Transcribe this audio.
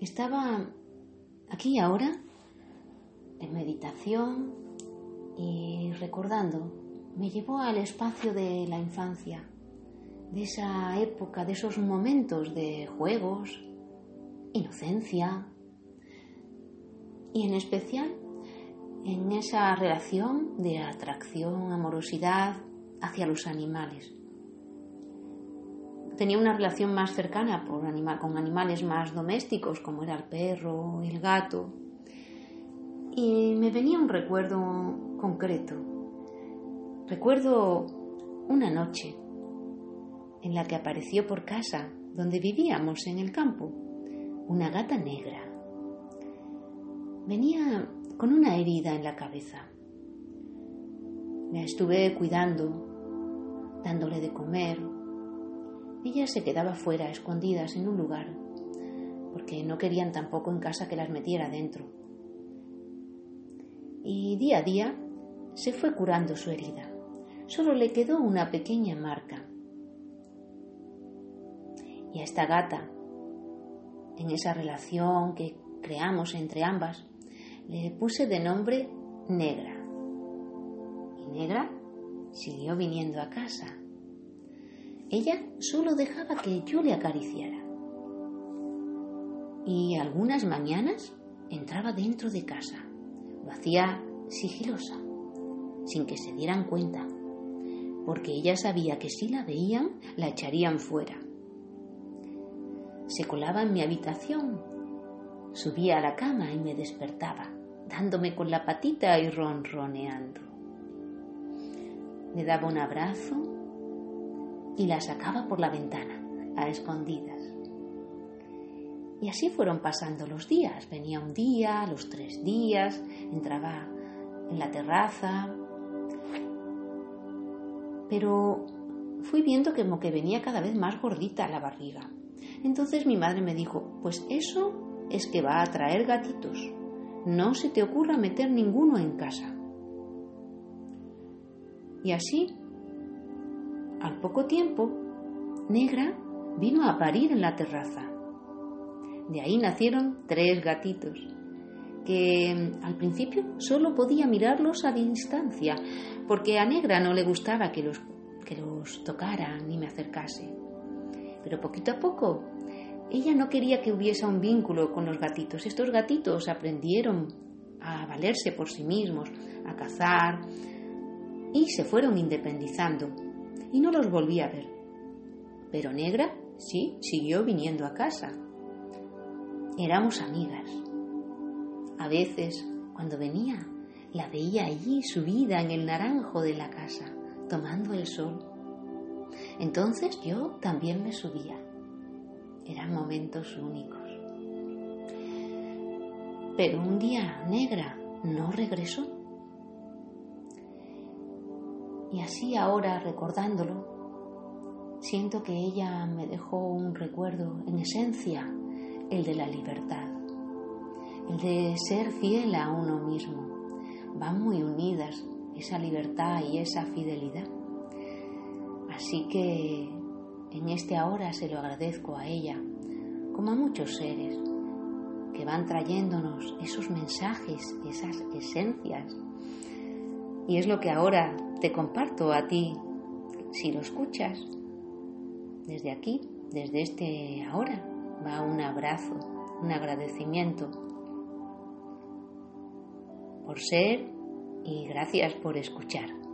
Estaba aquí ahora en meditación y recordando, me llevó al espacio de la infancia, de esa época, de esos momentos de juegos, inocencia y en especial en esa relación de atracción, amorosidad hacia los animales. Tenía una relación más cercana con animales más domésticos, como era el perro, el gato. Y me venía un recuerdo concreto. Recuerdo una noche en la que apareció por casa, donde vivíamos en el campo, una gata negra. Venía con una herida en la cabeza. La estuve cuidando, dándole de comer. Ella se quedaba fuera, escondidas en un lugar, porque no querían tampoco en casa que las metiera dentro. Y día a día se fue curando su herida. Solo le quedó una pequeña marca. Y a esta gata, en esa relación que creamos entre ambas, le puse de nombre Negra. Y Negra siguió viniendo a casa. Ella solo dejaba que yo le acariciara. Y algunas mañanas entraba dentro de casa. Lo hacía sigilosa, sin que se dieran cuenta, porque ella sabía que si la veían, la echarían fuera. Se colaba en mi habitación, subía a la cama y me despertaba dándome con la patita y ronroneando. Le daba un abrazo y la sacaba por la ventana, a escondidas. Y así fueron pasando los días. Venía un día, los tres días, entraba en la terraza. Pero fui viendo que como que venía cada vez más gordita la barriga. Entonces mi madre me dijo, pues eso es que va a traer gatitos no se te ocurra meter ninguno en casa. Y así, al poco tiempo, Negra vino a parir en la terraza. De ahí nacieron tres gatitos, que al principio solo podía mirarlos a distancia, porque a Negra no le gustaba que los, que los tocaran ni me acercase. Pero poquito a poco ella no quería que hubiese un vínculo con los gatitos. Estos gatitos aprendieron a valerse por sí mismos, a cazar y se fueron independizando y no los volví a ver. Pero Negra sí siguió viniendo a casa. Éramos amigas. A veces, cuando venía, la veía allí subida en el naranjo de la casa, tomando el sol. Entonces yo también me subía eran momentos únicos. Pero un día negra no regresó. Y así ahora recordándolo, siento que ella me dejó un recuerdo en esencia, el de la libertad, el de ser fiel a uno mismo. Van muy unidas esa libertad y esa fidelidad. Así que en este ahora se lo agradezco a ella, como a muchos seres que van trayéndonos esos mensajes, esas esencias. Y es lo que ahora te comparto a ti, si lo escuchas. Desde aquí, desde este ahora, va un abrazo, un agradecimiento por ser y gracias por escuchar.